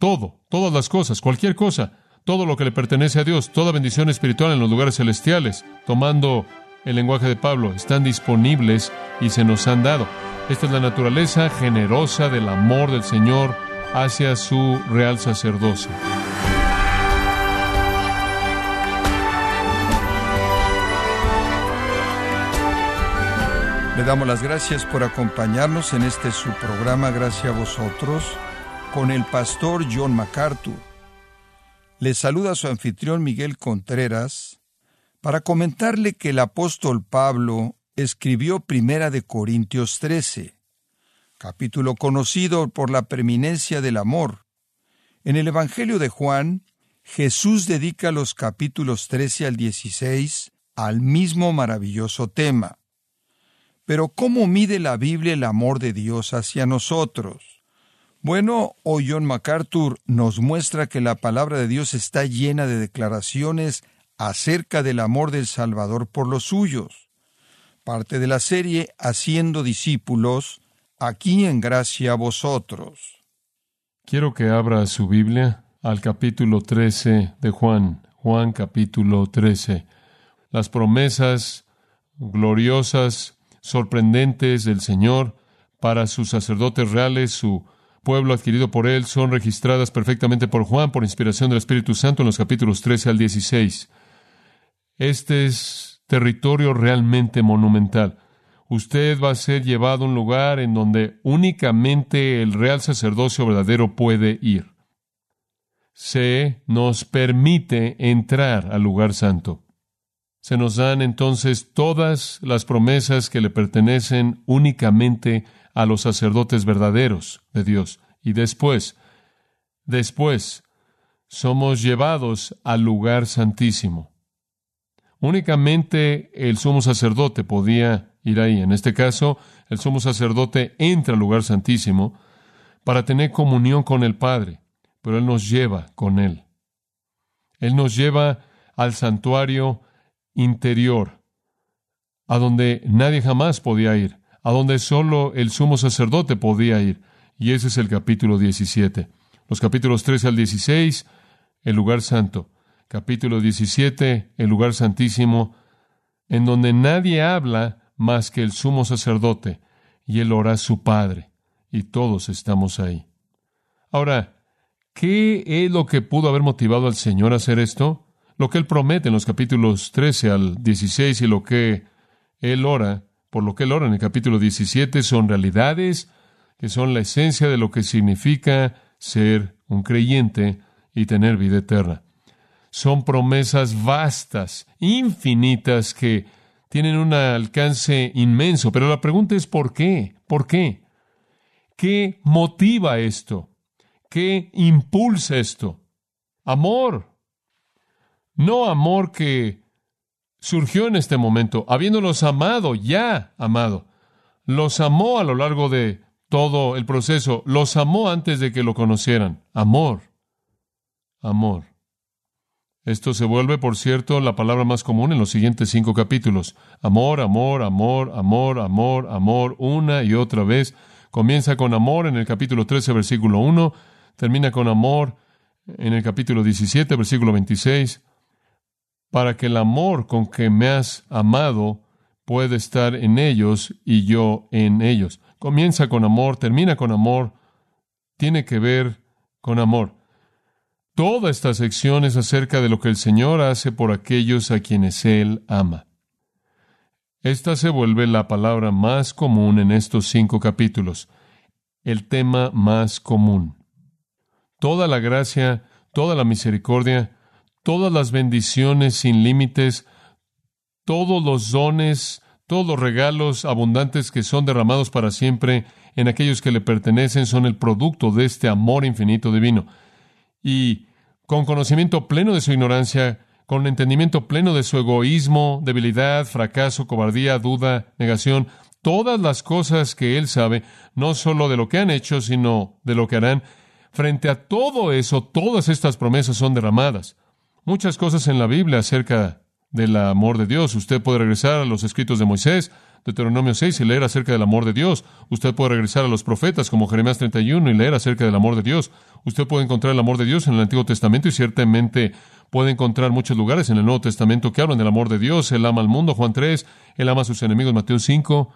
todo, todas las cosas, cualquier cosa, todo lo que le pertenece a Dios, toda bendición espiritual en los lugares celestiales, tomando el lenguaje de Pablo, están disponibles y se nos han dado. Esta es la naturaleza generosa del amor del Señor hacia su real sacerdocio. Le damos las gracias por acompañarnos en este su programa Gracias a vosotros con el pastor John MacArthur. Le saluda su anfitrión Miguel Contreras para comentarle que el apóstol Pablo escribió Primera de Corintios 13, capítulo conocido por la preeminencia del amor. En el Evangelio de Juan, Jesús dedica los capítulos 13 al 16 al mismo maravilloso tema. Pero ¿cómo mide la Biblia el amor de Dios hacia nosotros? Bueno, hoy John MacArthur nos muestra que la palabra de Dios está llena de declaraciones acerca del amor del Salvador por los suyos. Parte de la serie Haciendo discípulos, aquí en gracia a vosotros. Quiero que abra su Biblia al capítulo 13 de Juan, Juan capítulo 13. Las promesas gloriosas sorprendentes del Señor para sus sacerdotes reales, su pueblo adquirido por él, son registradas perfectamente por Juan por inspiración del Espíritu Santo en los capítulos 13 al 16. Este es territorio realmente monumental. Usted va a ser llevado a un lugar en donde únicamente el real sacerdocio verdadero puede ir. Se nos permite entrar al lugar santo se nos dan entonces todas las promesas que le pertenecen únicamente a los sacerdotes verdaderos de Dios. Y después, después, somos llevados al lugar santísimo. Únicamente el sumo sacerdote podía ir ahí. En este caso, el sumo sacerdote entra al lugar santísimo para tener comunión con el Padre, pero Él nos lleva con Él. Él nos lleva al santuario interior, a donde nadie jamás podía ir, a donde solo el sumo sacerdote podía ir. Y ese es el capítulo 17. Los capítulos 13 al 16, el lugar santo. Capítulo 17, el lugar santísimo, en donde nadie habla más que el sumo sacerdote, y él ora a su Padre, y todos estamos ahí. Ahora, ¿qué es lo que pudo haber motivado al Señor a hacer esto? lo que él promete en los capítulos 13 al 16 y lo que él ora, por lo que él ora en el capítulo 17, son realidades que son la esencia de lo que significa ser un creyente y tener vida eterna. Son promesas vastas, infinitas, que tienen un alcance inmenso, pero la pregunta es ¿por qué? ¿Por qué? ¿Qué motiva esto? ¿Qué impulsa esto? Amor, no amor que surgió en este momento, habiéndolos amado, ya amado. Los amó a lo largo de todo el proceso, los amó antes de que lo conocieran. Amor, amor. Esto se vuelve, por cierto, la palabra más común en los siguientes cinco capítulos. Amor, amor, amor, amor, amor, amor, una y otra vez. Comienza con amor en el capítulo 13, versículo 1, termina con amor en el capítulo 17, versículo 26, para que el amor con que me has amado pueda estar en ellos y yo en ellos. Comienza con amor, termina con amor, tiene que ver con amor. Toda esta sección es acerca de lo que el Señor hace por aquellos a quienes Él ama. Esta se vuelve la palabra más común en estos cinco capítulos, el tema más común. Toda la gracia, toda la misericordia, todas las bendiciones sin límites, todos los dones, todos los regalos abundantes que son derramados para siempre en aquellos que le pertenecen son el producto de este amor infinito divino. Y con conocimiento pleno de su ignorancia, con entendimiento pleno de su egoísmo, debilidad, fracaso, cobardía, duda, negación, todas las cosas que él sabe, no solo de lo que han hecho, sino de lo que harán, frente a todo eso, todas estas promesas son derramadas muchas cosas en la Biblia acerca del amor de Dios. Usted puede regresar a los escritos de Moisés, Deuteronomio 6 y leer acerca del amor de Dios. Usted puede regresar a los profetas como Jeremías 31 y leer acerca del amor de Dios. Usted puede encontrar el amor de Dios en el Antiguo Testamento y ciertamente puede encontrar muchos lugares en el Nuevo Testamento que hablan del amor de Dios. Él ama al mundo, Juan 3, él ama a sus enemigos, Mateo 5.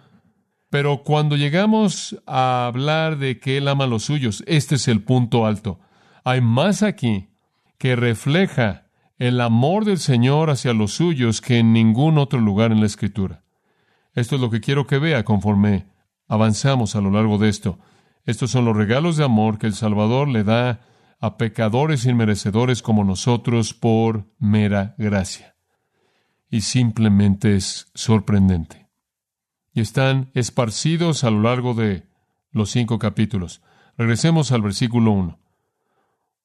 Pero cuando llegamos a hablar de que Él ama a los suyos, este es el punto alto. Hay más aquí que refleja el amor del Señor hacia los suyos que en ningún otro lugar en la Escritura. Esto es lo que quiero que vea conforme avanzamos a lo largo de esto. Estos son los regalos de amor que el Salvador le da a pecadores inmerecedores como nosotros por mera gracia. Y simplemente es sorprendente. Y están esparcidos a lo largo de los cinco capítulos. Regresemos al versículo 1.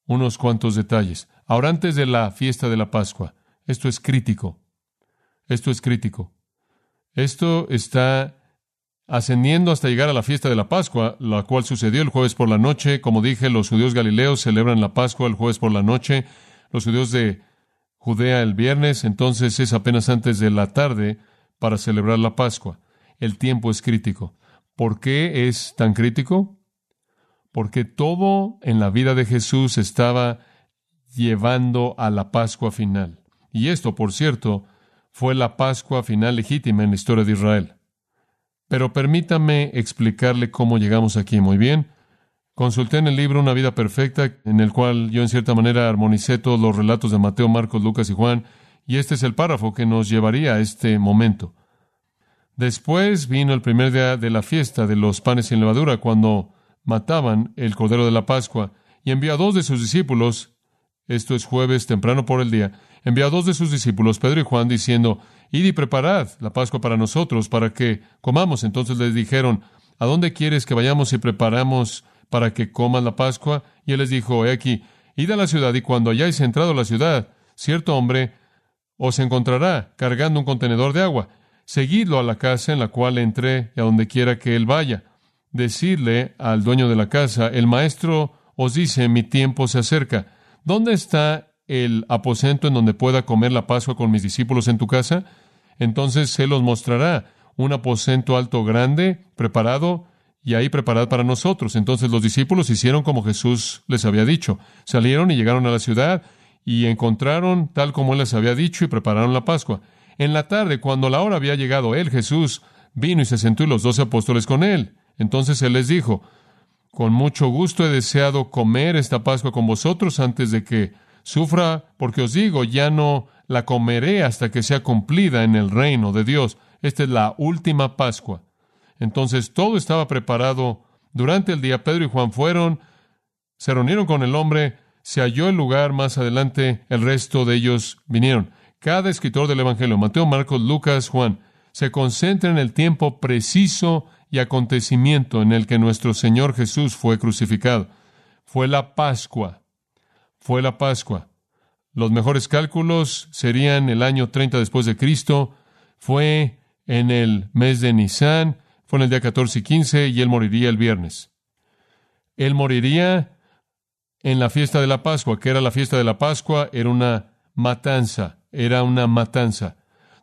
Unos cuantos detalles. Ahora antes de la fiesta de la Pascua. Esto es crítico. Esto es crítico. Esto está ascendiendo hasta llegar a la fiesta de la Pascua, la cual sucedió el jueves por la noche. Como dije, los judíos galileos celebran la Pascua el jueves por la noche, los judíos de Judea el viernes, entonces es apenas antes de la tarde para celebrar la Pascua. El tiempo es crítico. ¿Por qué es tan crítico? Porque todo en la vida de Jesús estaba llevando a la Pascua final. Y esto, por cierto, fue la Pascua final legítima en la historia de Israel. Pero permítame explicarle cómo llegamos aquí. Muy bien. Consulté en el libro Una vida perfecta, en el cual yo en cierta manera armonicé todos los relatos de Mateo, Marcos, Lucas y Juan, y este es el párrafo que nos llevaría a este momento. Después vino el primer día de la fiesta de los panes sin levadura, cuando mataban el cordero de la Pascua, y envió a dos de sus discípulos, esto es jueves temprano por el día, envió a dos de sus discípulos, Pedro y Juan, diciendo, Id y preparad la Pascua para nosotros, para que comamos. Entonces les dijeron, ¿a dónde quieres que vayamos y preparamos para que coman la Pascua? Y él les dijo, he aquí, id a la ciudad y cuando hayáis entrado a la ciudad, cierto hombre os encontrará cargando un contenedor de agua. Seguidlo a la casa en la cual entré y a donde quiera que él vaya. Decidle al dueño de la casa, el maestro os dice, mi tiempo se acerca. ¿Dónde está el aposento en donde pueda comer la Pascua con mis discípulos en tu casa? Entonces se los mostrará un aposento alto grande, preparado, y ahí preparad para nosotros. Entonces los discípulos hicieron como Jesús les había dicho. Salieron y llegaron a la ciudad y encontraron tal como él les había dicho y prepararon la Pascua. En la tarde, cuando la hora había llegado, él, Jesús, vino y se sentó y los doce apóstoles con él. Entonces él les dijo, con mucho gusto he deseado comer esta Pascua con vosotros antes de que sufra, porque os digo, ya no la comeré hasta que sea cumplida en el reino de Dios. Esta es la última Pascua. Entonces todo estaba preparado. Durante el día Pedro y Juan fueron, se reunieron con el hombre, se halló el lugar más adelante, el resto de ellos vinieron. Cada escritor del Evangelio, Mateo, Marcos, Lucas, Juan, se concentra en el tiempo preciso y acontecimiento en el que nuestro Señor Jesús fue crucificado. Fue la Pascua. Fue la Pascua. Los mejores cálculos serían el año 30 después de Cristo. Fue en el mes de Nisan, fue en el día 14 y 15 y él moriría el viernes. Él moriría en la fiesta de la Pascua, que era la fiesta de la Pascua, era una matanza, era una matanza.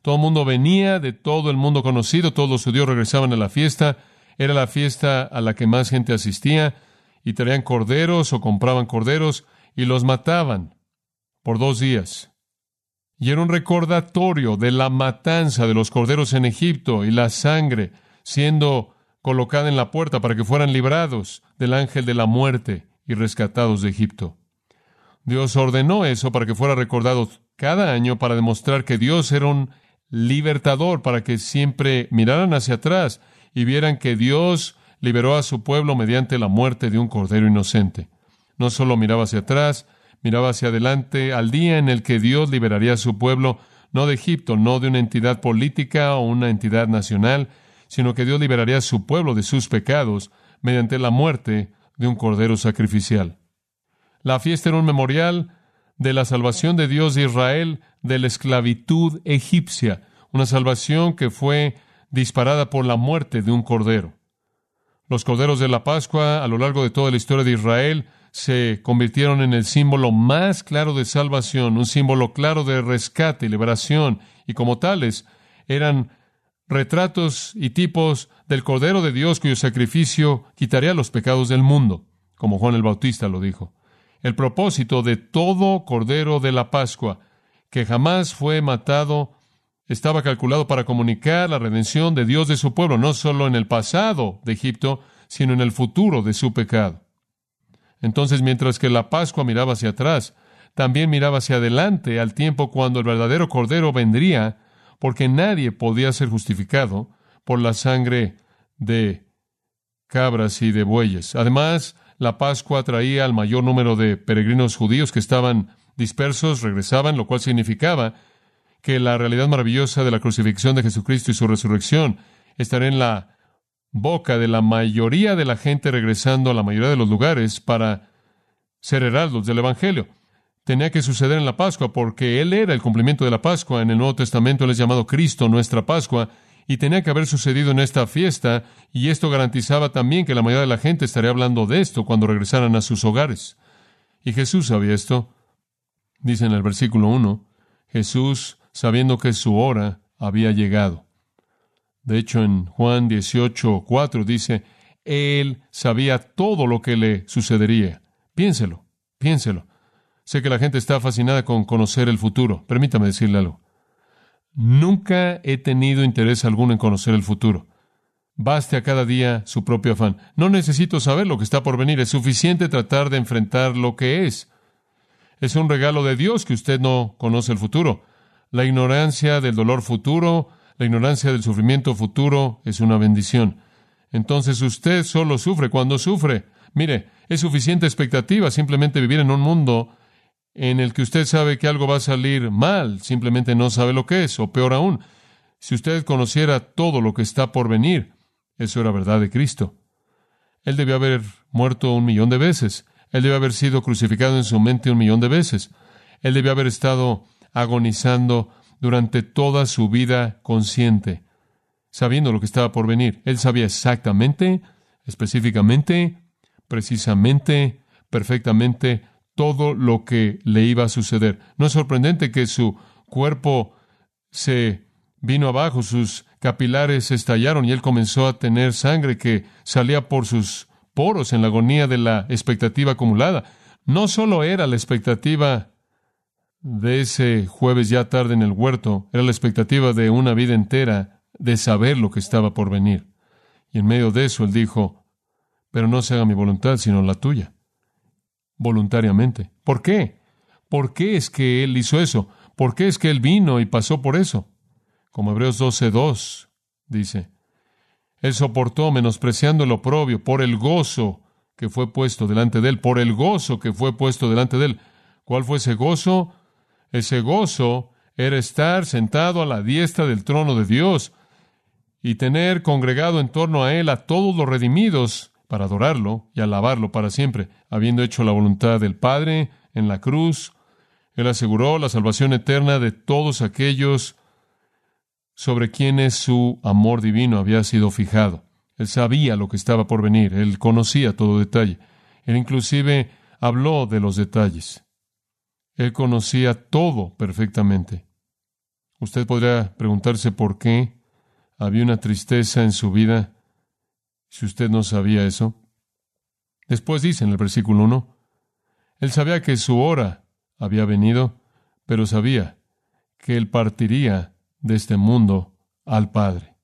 Todo el mundo venía de todo el mundo conocido, todos los judíos regresaban a la fiesta, era la fiesta a la que más gente asistía, y traían corderos o compraban corderos y los mataban por dos días. Y era un recordatorio de la matanza de los corderos en Egipto y la sangre siendo colocada en la puerta para que fueran librados del ángel de la muerte y rescatados de Egipto. Dios ordenó eso para que fuera recordado cada año para demostrar que Dios era un libertador, para que siempre miraran hacia atrás y vieran que Dios liberó a su pueblo mediante la muerte de un cordero inocente. No solo miraba hacia atrás, miraba hacia adelante al día en el que Dios liberaría a su pueblo, no de Egipto, no de una entidad política o una entidad nacional, sino que Dios liberaría a su pueblo de sus pecados mediante la muerte de un cordero sacrificial. La fiesta era un memorial de la salvación de Dios de Israel de la esclavitud egipcia, una salvación que fue disparada por la muerte de un cordero. Los corderos de la Pascua a lo largo de toda la historia de Israel se convirtieron en el símbolo más claro de salvación, un símbolo claro de rescate y liberación, y como tales eran retratos y tipos del Cordero de Dios cuyo sacrificio quitaría los pecados del mundo, como Juan el Bautista lo dijo. El propósito de todo Cordero de la Pascua, que jamás fue matado, estaba calculado para comunicar la redención de Dios de su pueblo, no solo en el pasado de Egipto, sino en el futuro de su pecado. Entonces, mientras que la Pascua miraba hacia atrás, también miraba hacia adelante al tiempo cuando el verdadero Cordero vendría, porque nadie podía ser justificado por la sangre de cabras y de bueyes. Además, la Pascua traía al mayor número de peregrinos judíos que estaban dispersos, regresaban, lo cual significaba que la realidad maravillosa de la crucifixión de Jesucristo y su resurrección estaría en la boca de la mayoría de la gente regresando a la mayoría de los lugares para ser heraldos del Evangelio. Tenía que suceder en la Pascua porque Él era el cumplimiento de la Pascua. En el Nuevo Testamento Él es llamado Cristo, nuestra Pascua, y tenía que haber sucedido en esta fiesta, y esto garantizaba también que la mayoría de la gente estaría hablando de esto cuando regresaran a sus hogares. Y Jesús sabía esto. Dice en el versículo 1, Jesús, sabiendo que su hora había llegado. De hecho, en Juan 18, 4 dice, Él sabía todo lo que le sucedería. Piénselo, piénselo. Sé que la gente está fascinada con conocer el futuro. Permítame decirle algo. Nunca he tenido interés alguno en conocer el futuro. Baste a cada día su propio afán. No necesito saber lo que está por venir. Es suficiente tratar de enfrentar lo que es. Es un regalo de Dios que usted no conoce el futuro. La ignorancia del dolor futuro la ignorancia del sufrimiento futuro es una bendición. Entonces usted solo sufre cuando sufre. Mire, es suficiente expectativa simplemente vivir en un mundo en el que usted sabe que algo va a salir mal, simplemente no sabe lo que es, o peor aún, si usted conociera todo lo que está por venir, eso era verdad de Cristo. Él debió haber muerto un millón de veces, él debió haber sido crucificado en su mente un millón de veces, él debió haber estado agonizando durante toda su vida consciente, sabiendo lo que estaba por venir. Él sabía exactamente, específicamente, precisamente, perfectamente todo lo que le iba a suceder. No es sorprendente que su cuerpo se vino abajo, sus capilares estallaron y él comenzó a tener sangre que salía por sus poros en la agonía de la expectativa acumulada. No solo era la expectativa de ese jueves ya tarde en el huerto era la expectativa de una vida entera de saber lo que estaba por venir. Y en medio de eso él dijo, pero no se haga mi voluntad, sino la tuya. Voluntariamente. ¿Por qué? ¿Por qué es que él hizo eso? ¿Por qué es que él vino y pasó por eso? Como Hebreos 12.2 dice, él soportó menospreciando el oprobio por el gozo que fue puesto delante de él, por el gozo que fue puesto delante de él. ¿Cuál fue ese gozo? Ese gozo era estar sentado a la diestra del trono de Dios y tener congregado en torno a Él a todos los redimidos para adorarlo y alabarlo para siempre, habiendo hecho la voluntad del Padre en la cruz. Él aseguró la salvación eterna de todos aquellos sobre quienes su amor divino había sido fijado. Él sabía lo que estaba por venir, él conocía todo detalle. Él inclusive habló de los detalles. Él conocía todo perfectamente. Usted podría preguntarse por qué había una tristeza en su vida si usted no sabía eso. Después dice en el versículo 1, Él sabía que su hora había venido, pero sabía que Él partiría de este mundo al Padre.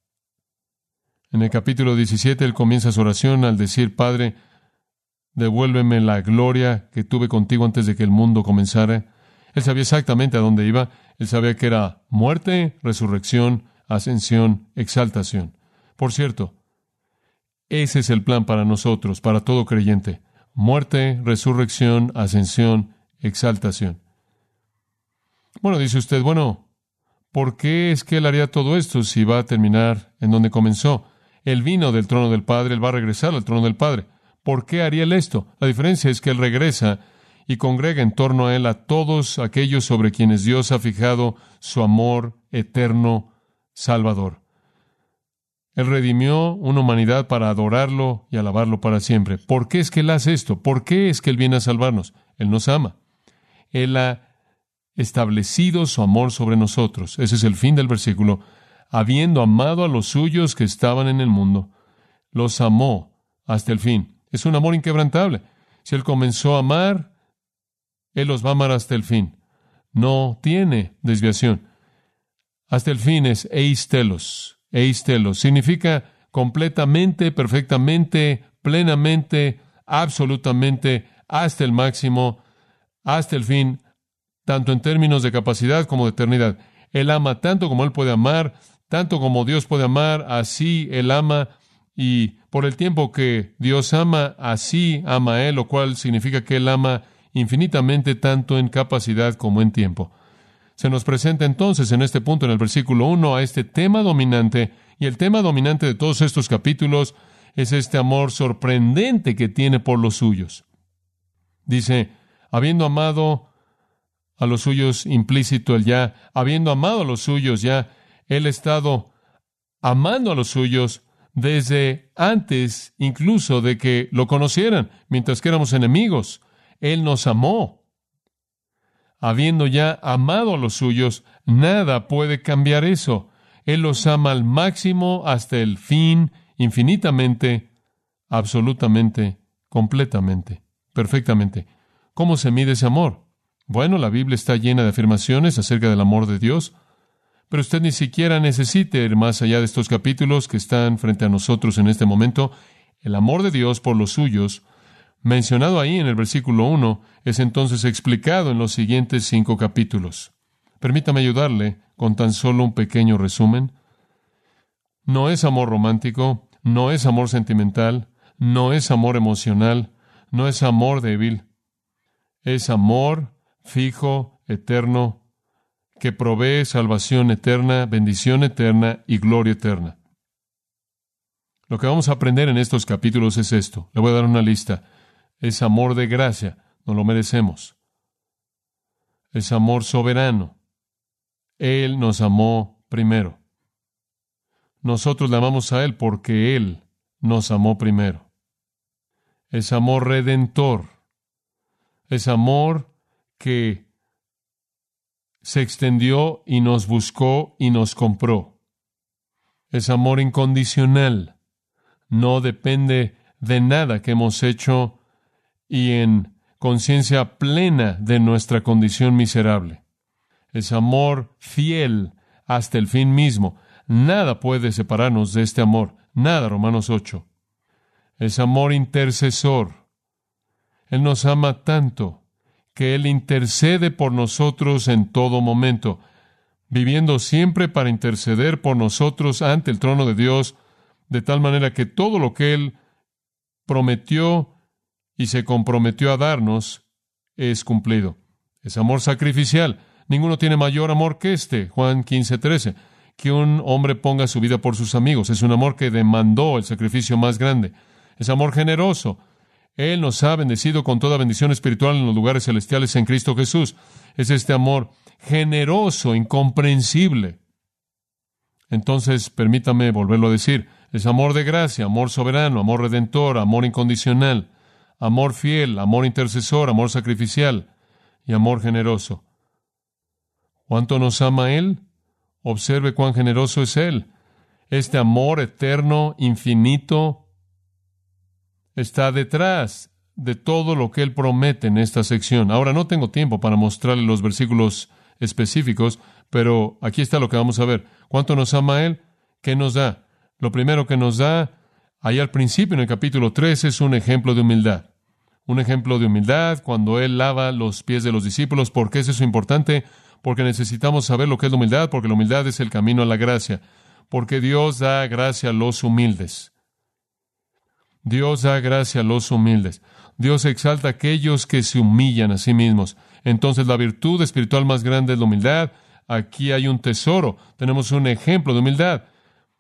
En el capítulo 17 Él comienza su oración al decir, Padre, devuélveme la gloria que tuve contigo antes de que el mundo comenzara. Él sabía exactamente a dónde iba. Él sabía que era muerte, resurrección, ascensión, exaltación. Por cierto, ese es el plan para nosotros, para todo creyente. Muerte, resurrección, ascensión, exaltación. Bueno, dice usted, bueno, ¿por qué es que él haría todo esto si va a terminar en donde comenzó? Él vino del trono del Padre, él va a regresar al trono del Padre. ¿Por qué haría él esto? La diferencia es que él regresa y congrega en torno a él a todos aquellos sobre quienes Dios ha fijado su amor eterno salvador. Él redimió una humanidad para adorarlo y alabarlo para siempre. ¿Por qué es que Él hace esto? ¿Por qué es que Él viene a salvarnos? Él nos ama. Él ha establecido su amor sobre nosotros. Ese es el fin del versículo habiendo amado a los suyos que estaban en el mundo, los amó hasta el fin. Es un amor inquebrantable. Si Él comenzó a amar, Él los va a amar hasta el fin. No tiene desviación. Hasta el fin es eistelos. Eistelos significa completamente, perfectamente, plenamente, absolutamente, hasta el máximo, hasta el fin, tanto en términos de capacidad como de eternidad. Él ama tanto como Él puede amar, tanto como Dios puede amar, así Él ama, y por el tiempo que Dios ama, así ama Él, lo cual significa que Él ama infinitamente tanto en capacidad como en tiempo. Se nos presenta entonces en este punto, en el versículo 1, a este tema dominante, y el tema dominante de todos estos capítulos es este amor sorprendente que tiene por los suyos. Dice, habiendo amado a los suyos implícito el ya, habiendo amado a los suyos ya, él ha estado amando a los suyos desde antes incluso de que lo conocieran, mientras que éramos enemigos. Él nos amó. Habiendo ya amado a los suyos, nada puede cambiar eso. Él los ama al máximo hasta el fin, infinitamente, absolutamente, completamente, perfectamente. ¿Cómo se mide ese amor? Bueno, la Biblia está llena de afirmaciones acerca del amor de Dios, pero usted ni siquiera necesita ir más allá de estos capítulos que están frente a nosotros en este momento. El amor de Dios por los suyos, mencionado ahí en el versículo 1, es entonces explicado en los siguientes cinco capítulos. Permítame ayudarle con tan solo un pequeño resumen. No es amor romántico, no es amor sentimental, no es amor emocional, no es amor débil, es amor fijo, eterno, que provee salvación eterna, bendición eterna y gloria eterna. Lo que vamos a aprender en estos capítulos es esto. Le voy a dar una lista. Es amor de gracia, no lo merecemos. Es amor soberano. Él nos amó primero. Nosotros le amamos a Él porque Él nos amó primero. Es amor redentor. Es amor que se extendió y nos buscó y nos compró. Es amor incondicional. No depende de nada que hemos hecho y en conciencia plena de nuestra condición miserable. Es amor fiel hasta el fin mismo. Nada puede separarnos de este amor. Nada, Romanos 8. Es amor intercesor. Él nos ama tanto que Él intercede por nosotros en todo momento, viviendo siempre para interceder por nosotros ante el trono de Dios, de tal manera que todo lo que Él prometió y se comprometió a darnos es cumplido. Es amor sacrificial. Ninguno tiene mayor amor que este, Juan 15, 13, que un hombre ponga su vida por sus amigos. Es un amor que demandó el sacrificio más grande. Es amor generoso. Él nos ha bendecido con toda bendición espiritual en los lugares celestiales en Cristo Jesús. Es este amor generoso, incomprensible. Entonces, permítame volverlo a decir. Es amor de gracia, amor soberano, amor redentor, amor incondicional, amor fiel, amor intercesor, amor sacrificial y amor generoso. ¿Cuánto nos ama Él? Observe cuán generoso es Él. Este amor eterno, infinito, está detrás de todo lo que Él promete en esta sección. Ahora no tengo tiempo para mostrarle los versículos específicos, pero aquí está lo que vamos a ver. ¿Cuánto nos ama Él? ¿Qué nos da? Lo primero que nos da, ahí al principio en el capítulo 3, es un ejemplo de humildad. Un ejemplo de humildad cuando Él lava los pies de los discípulos. ¿Por qué es eso importante? Porque necesitamos saber lo que es la humildad, porque la humildad es el camino a la gracia. Porque Dios da gracia a los humildes. Dios da gracia a los humildes. Dios exalta a aquellos que se humillan a sí mismos. Entonces la virtud espiritual más grande es la humildad. Aquí hay un tesoro. Tenemos un ejemplo de humildad.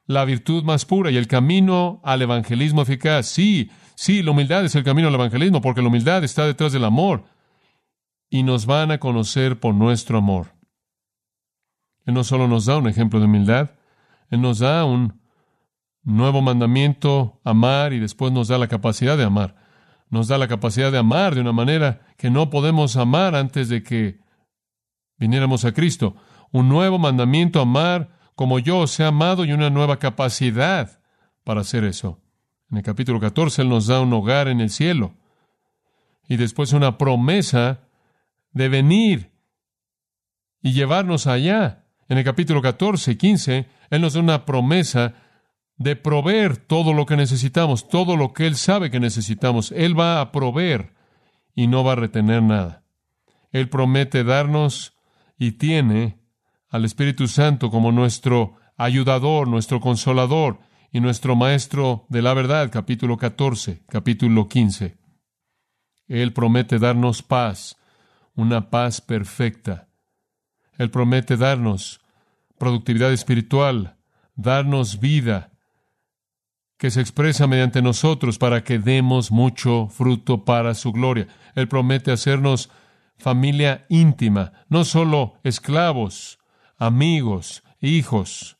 La virtud más pura y el camino al evangelismo eficaz. Sí, sí, la humildad es el camino al evangelismo porque la humildad está detrás del amor. Y nos van a conocer por nuestro amor. Él no solo nos da un ejemplo de humildad, Él nos da un nuevo mandamiento, amar, y después nos da la capacidad de amar. Nos da la capacidad de amar de una manera que no podemos amar antes de que viniéramos a Cristo. Un nuevo mandamiento, amar como yo os he amado y una nueva capacidad para hacer eso. En el capítulo 14 Él nos da un hogar en el cielo y después una promesa de venir y llevarnos allá. En el capítulo 14 y 15 Él nos da una promesa de proveer todo lo que necesitamos, todo lo que Él sabe que necesitamos. Él va a proveer y no va a retener nada. Él promete darnos y tiene al Espíritu Santo como nuestro ayudador, nuestro consolador y nuestro maestro de la verdad, capítulo 14, capítulo 15. Él promete darnos paz, una paz perfecta. Él promete darnos productividad espiritual, darnos vida, que se expresa mediante nosotros para que demos mucho fruto para su gloria. Él promete hacernos familia íntima, no solo esclavos, amigos, hijos.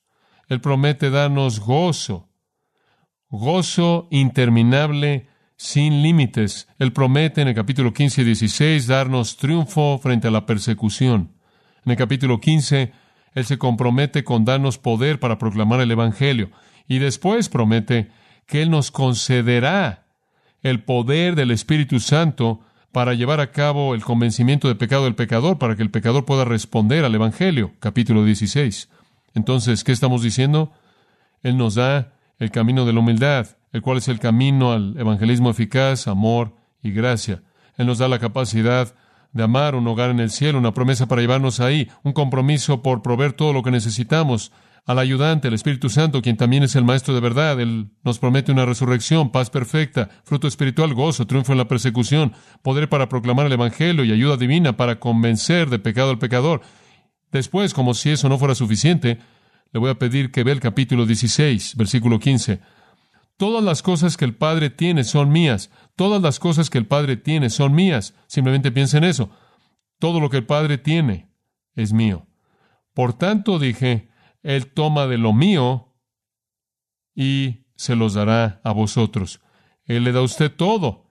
Él promete darnos gozo, gozo interminable, sin límites. Él promete en el capítulo 15 y 16 darnos triunfo frente a la persecución. En el capítulo 15, Él se compromete con darnos poder para proclamar el Evangelio. Y después promete que Él nos concederá el poder del Espíritu Santo para llevar a cabo el convencimiento de pecado del pecador, para que el pecador pueda responder al Evangelio, capítulo 16. Entonces, ¿qué estamos diciendo? Él nos da el camino de la humildad, el cual es el camino al evangelismo eficaz, amor y gracia. Él nos da la capacidad de amar un hogar en el cielo, una promesa para llevarnos ahí, un compromiso por proveer todo lo que necesitamos, al ayudante, el Espíritu Santo, quien también es el Maestro de verdad. Él nos promete una resurrección, paz perfecta, fruto espiritual, gozo, triunfo en la persecución, poder para proclamar el Evangelio y ayuda divina para convencer de pecado al pecador. Después, como si eso no fuera suficiente, le voy a pedir que vea el capítulo 16, versículo 15. Todas las cosas que el Padre tiene son mías. Todas las cosas que el Padre tiene son mías. Simplemente piensa en eso. Todo lo que el Padre tiene es mío. Por tanto, dije, él toma de lo mío y se los dará a vosotros. Él le da a usted todo.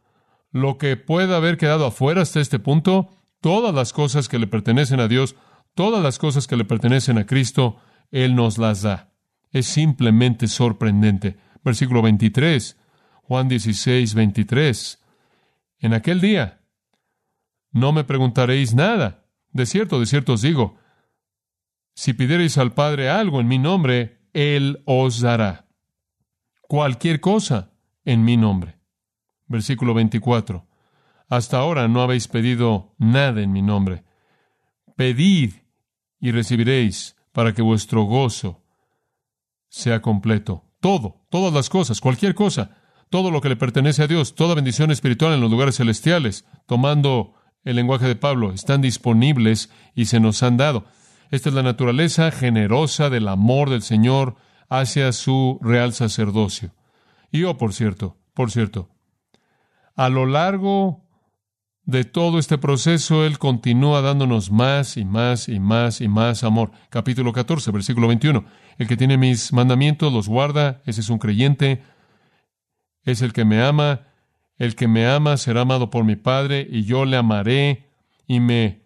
Lo que pueda haber quedado afuera hasta este punto, todas las cosas que le pertenecen a Dios, todas las cosas que le pertenecen a Cristo, Él nos las da. Es simplemente sorprendente. Versículo 23, Juan 16, 23. En aquel día no me preguntaréis nada. De cierto, de cierto os digo, si pidierais al Padre algo en mi nombre, Él os dará. Cualquier cosa en mi nombre. Versículo 24. Hasta ahora no habéis pedido nada en mi nombre. Pedid y recibiréis para que vuestro gozo sea completo. Todo, todas las cosas, cualquier cosa, todo lo que le pertenece a Dios, toda bendición espiritual en los lugares celestiales, tomando el lenguaje de Pablo, están disponibles y se nos han dado. Esta es la naturaleza generosa del amor del Señor hacia su real sacerdocio. Y yo, por cierto, por cierto, a lo largo de todo este proceso, Él continúa dándonos más y más y más y más amor. Capítulo 14, versículo 21. El que tiene mis mandamientos los guarda, ese es un creyente, es el que me ama. El que me ama será amado por mi Padre, y yo le amaré y me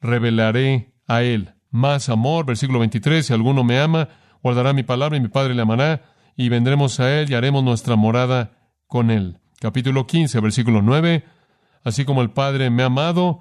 revelaré a Él más amor. Versículo 23, si alguno me ama, guardará mi palabra y mi Padre le amará, y vendremos a él y haremos nuestra morada con él. Capítulo 15, versículo 9, así como el Padre me ha amado,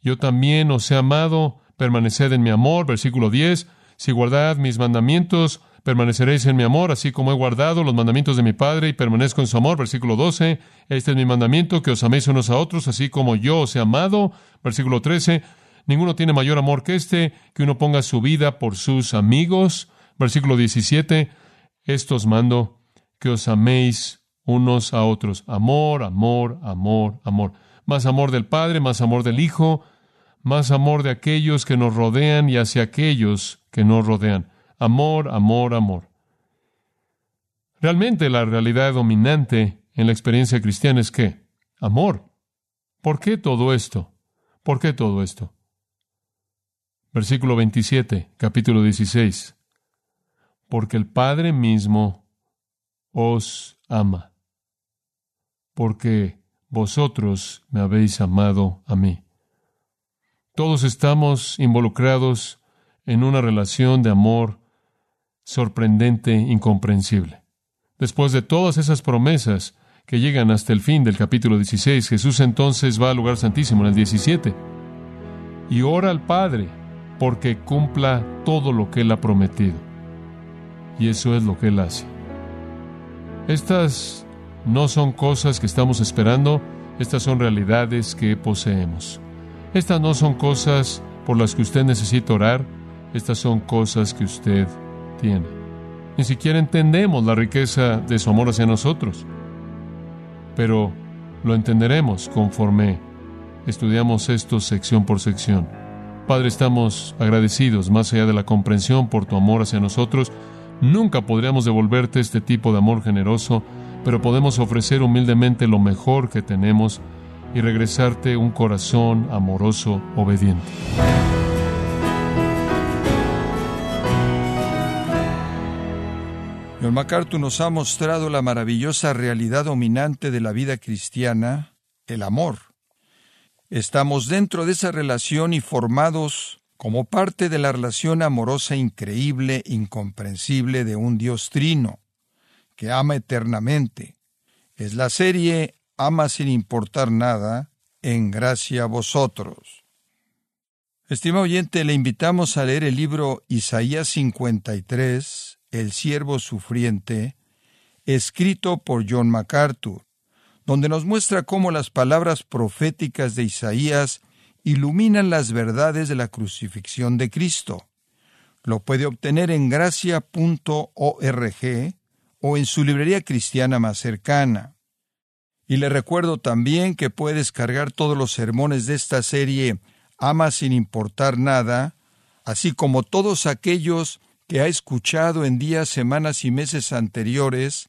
yo también os he amado, permaneced en mi amor. Versículo 10, si guardad mis mandamientos, permaneceréis en mi amor, así como he guardado los mandamientos de mi Padre y permanezco en su amor. Versículo 12, este es mi mandamiento, que os améis unos a otros, así como yo os he amado. Versículo 13, Ninguno tiene mayor amor que este, que uno ponga su vida por sus amigos. Versículo 17, estos mando que os améis unos a otros. Amor, amor, amor, amor. Más amor del Padre, más amor del Hijo, más amor de aquellos que nos rodean y hacia aquellos que nos rodean. Amor, amor, amor. Realmente la realidad dominante en la experiencia cristiana es que amor. ¿Por qué todo esto? ¿Por qué todo esto? Versículo 27, capítulo 16. Porque el Padre mismo os ama, porque vosotros me habéis amado a mí. Todos estamos involucrados en una relación de amor sorprendente, incomprensible. Después de todas esas promesas que llegan hasta el fin del capítulo 16, Jesús entonces va al lugar santísimo en el 17 y ora al Padre porque cumpla todo lo que Él ha prometido. Y eso es lo que Él hace. Estas no son cosas que estamos esperando, estas son realidades que poseemos. Estas no son cosas por las que usted necesita orar, estas son cosas que usted tiene. Ni siquiera entendemos la riqueza de su amor hacia nosotros, pero lo entenderemos conforme estudiamos esto sección por sección. Padre, estamos agradecidos más allá de la comprensión por tu amor hacia nosotros. Nunca podríamos devolverte este tipo de amor generoso pero podemos ofrecer humildemente lo mejor que tenemos y regresarte un corazón amoroso, obediente. John MacArthur nos ha mostrado la maravillosa realidad dominante de la vida cristiana, el amor. Estamos dentro de esa relación y formados como parte de la relación amorosa increíble, incomprensible de un Dios trino que ama eternamente. Es la serie Ama sin importar nada, en gracia a vosotros. Estimado oyente, le invitamos a leer el libro Isaías 53, El siervo sufriente, escrito por John MacArthur, donde nos muestra cómo las palabras proféticas de Isaías iluminan las verdades de la crucifixión de Cristo. Lo puede obtener en gracia.org o en su librería cristiana más cercana. Y le recuerdo también que puede descargar todos los sermones de esta serie Ama sin importar nada, así como todos aquellos que ha escuchado en días, semanas y meses anteriores,